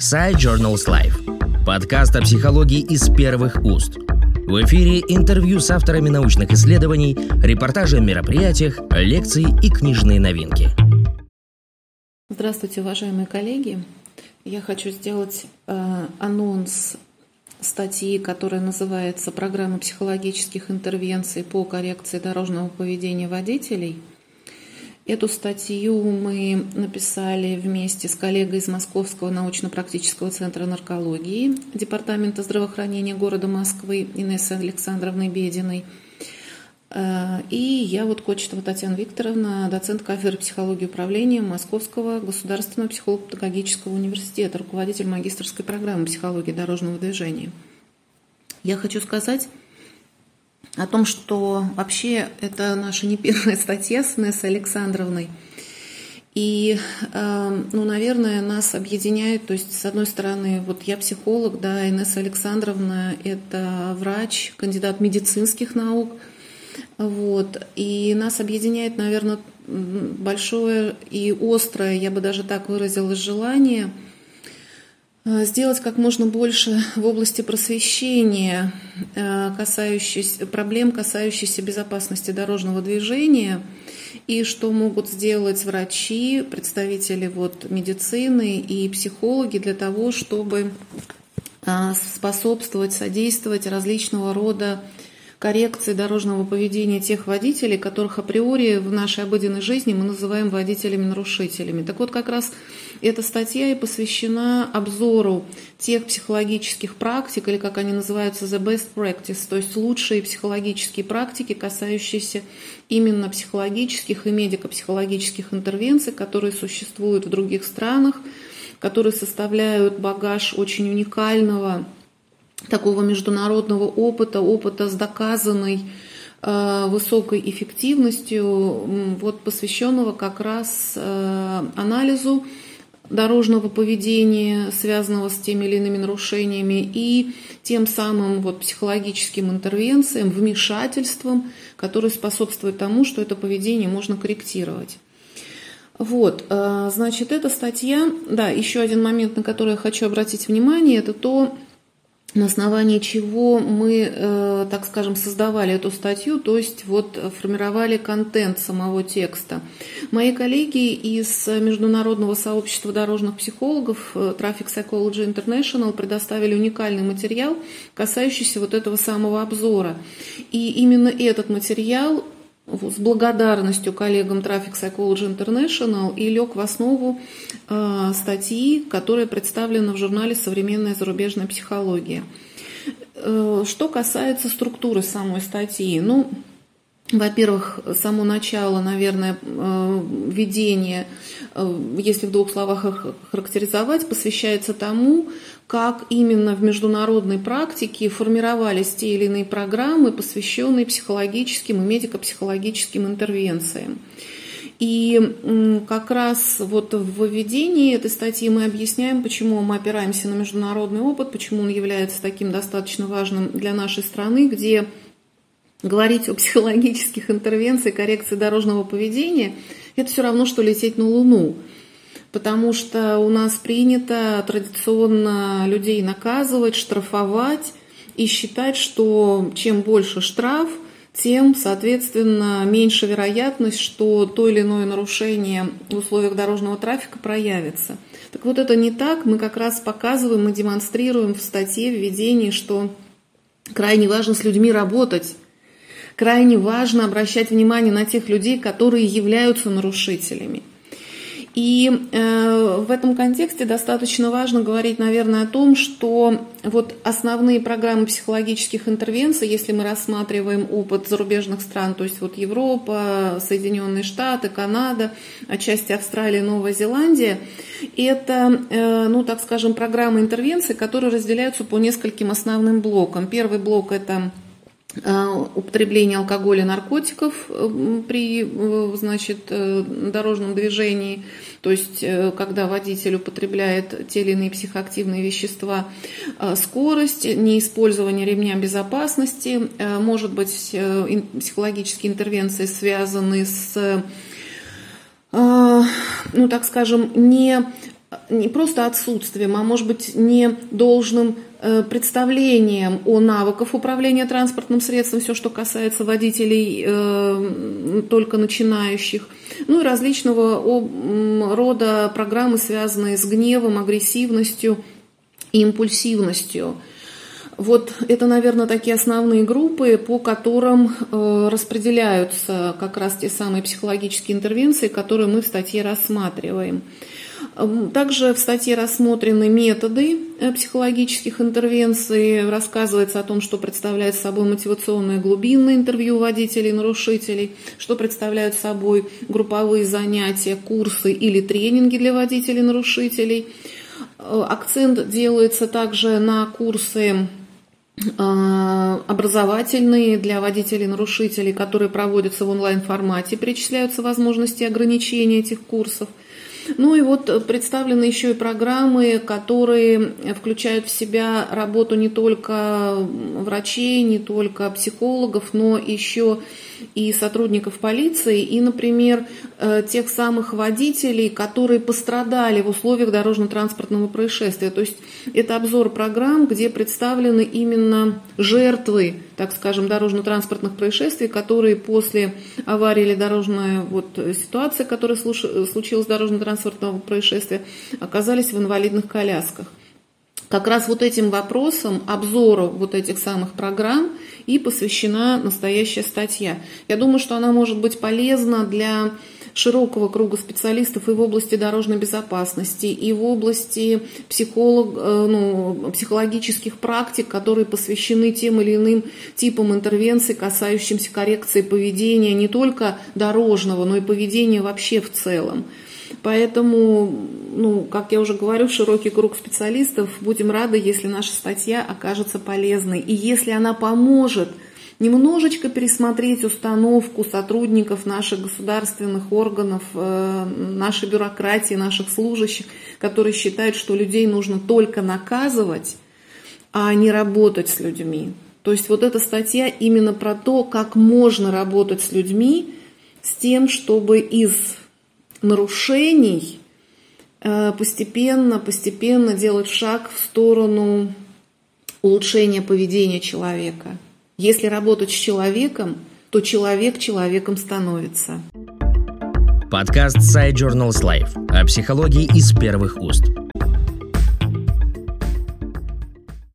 Side Journals Life. Подкаст о психологии из первых уст. В эфире интервью с авторами научных исследований, репортажи о мероприятиях, лекции и книжные новинки. Здравствуйте, уважаемые коллеги. Я хочу сделать э, анонс статьи, которая называется «Программа психологических интервенций по коррекции дорожного поведения водителей». Эту статью мы написали вместе с коллегой из Московского научно-практического центра наркологии Департамента здравоохранения города Москвы Инессой Александровной Бединой. Э, и я вот Кочетова Татьяна Викторовна, доцент кафедры психологии управления Московского государственного психолого-педагогического университета, руководитель магистрской программы психологии дорожного движения. Я хочу сказать, о том, что вообще это наша не первая статья с Нессой Александровной. И, э, ну, наверное, нас объединяет, то есть, с одной стороны, вот я психолог, да, Инесса Александровна – это врач, кандидат медицинских наук, вот, и нас объединяет, наверное, большое и острое, я бы даже так выразила, желание – сделать как можно больше в области просвещения э, касающихся, проблем, касающихся безопасности дорожного движения, и что могут сделать врачи, представители вот медицины и психологи для того, чтобы э, способствовать, содействовать различного рода коррекции дорожного поведения тех водителей, которых априори в нашей обыденной жизни мы называем водителями-нарушителями. Так вот, как раз эта статья и посвящена обзору тех психологических практик, или как они называются, the best practice, то есть лучшие психологические практики, касающиеся именно психологических и медико-психологических интервенций, которые существуют в других странах, которые составляют багаж очень уникального такого международного опыта, опыта с доказанной э, высокой эффективностью, вот посвященного как раз э, анализу дорожного поведения, связанного с теми или иными нарушениями, и тем самым вот психологическим интервенциям, вмешательством, которые способствуют тому, что это поведение можно корректировать. Вот, э, значит, эта статья, да, еще один момент, на который я хочу обратить внимание, это то, на основании чего мы, э, так скажем, создавали эту статью, то есть вот формировали контент самого текста. Мои коллеги из Международного сообщества дорожных психологов э, Traffic Psychology International предоставили уникальный материал, касающийся вот этого самого обзора. И именно этот материал с благодарностью коллегам Traffic Psychology International и лег в основу э, статьи, которая представлена в журнале «Современная зарубежная психология». Э, что касается структуры самой статьи, ну, во-первых, само начало, наверное, э, введение, э, если в двух словах характеризовать, посвящается тому, как именно в международной практике формировались те или иные программы, посвященные психологическим и медико-психологическим интервенциям. И как раз вот в введении этой статьи мы объясняем, почему мы опираемся на международный опыт, почему он является таким достаточно важным для нашей страны, где говорить о психологических интервенциях, коррекции дорожного поведения, это все равно, что лететь на Луну. Потому что у нас принято традиционно людей наказывать, штрафовать и считать, что чем больше штраф, тем, соответственно, меньше вероятность, что то или иное нарушение в условиях дорожного трафика проявится. Так вот это не так. Мы как раз показываем и демонстрируем в статье введении, что крайне важно с людьми работать, крайне важно обращать внимание на тех людей, которые являются нарушителями. И э, в этом контексте достаточно важно говорить, наверное, о том, что вот основные программы психологических интервенций, если мы рассматриваем опыт зарубежных стран, то есть вот Европа, Соединенные Штаты, Канада, отчасти Австралия, Новая Зеландия, это, э, ну так скажем, программы интервенции, которые разделяются по нескольким основным блокам. Первый блок – это употребление алкоголя, наркотиков э, при э, значит, дорожном движении, то есть когда водитель употребляет те или иные психоактивные вещества, скорость, неиспользование ремня безопасности, может быть психологические интервенции связаны с, ну так скажем, не не просто отсутствием, а может быть не должным э, представлением о навыках управления транспортным средством, все, что касается водителей э, только начинающих, ну и различного рода программы, связанные с гневом, агрессивностью и импульсивностью. Вот это, наверное, такие основные группы, по которым э, распределяются как раз те самые психологические интервенции, которые мы в статье рассматриваем. Также в статье рассмотрены методы э, психологических интервенций, рассказывается о том, что представляет собой мотивационное глубинное интервью водителей нарушителей, что представляют собой групповые занятия, курсы или тренинги для водителей нарушителей. Э, акцент делается также на курсы э, образовательные для водителей-нарушителей, которые проводятся в онлайн-формате, перечисляются возможности ограничения этих курсов – ну и вот представлены еще и программы, которые включают в себя работу не только врачей, не только психологов, но еще и сотрудников полиции, и, например, э, тех самых водителей, которые пострадали в условиях дорожно-транспортного происшествия. То есть это обзор программ, где представлены именно жертвы, так скажем, дорожно-транспортных происшествий, которые после аварии или дорожной вот, ситуации, которая случилась дорожно-транспортного происшествия, оказались в инвалидных колясках как раз вот этим вопросам, обзору вот этих самых программ и посвящена настоящая статья. Я думаю, что она может быть полезна для широкого круга специалистов и в области дорожной безопасности, и в области психолог, э, ну, психологических практик, которые посвящены тем или иным типам интервенций, касающимся коррекции поведения не только дорожного, но и поведения вообще в целом. Поэтому, ну, как я уже говорю, широкий круг специалистов, будем рады, если наша статья окажется полезной. И если она поможет немножечко пересмотреть установку сотрудников наших государственных органов, э, нашей бюрократии, наших служащих, которые считают, что людей нужно только наказывать, а не работать с людьми. То есть вот эта статья именно про то, как можно работать с людьми, с тем, чтобы из нарушений э, постепенно, постепенно делать шаг в сторону улучшения поведения человека. Если работать с человеком, то человек человеком становится. Подкаст Side Journals Life о психологии из первых уст.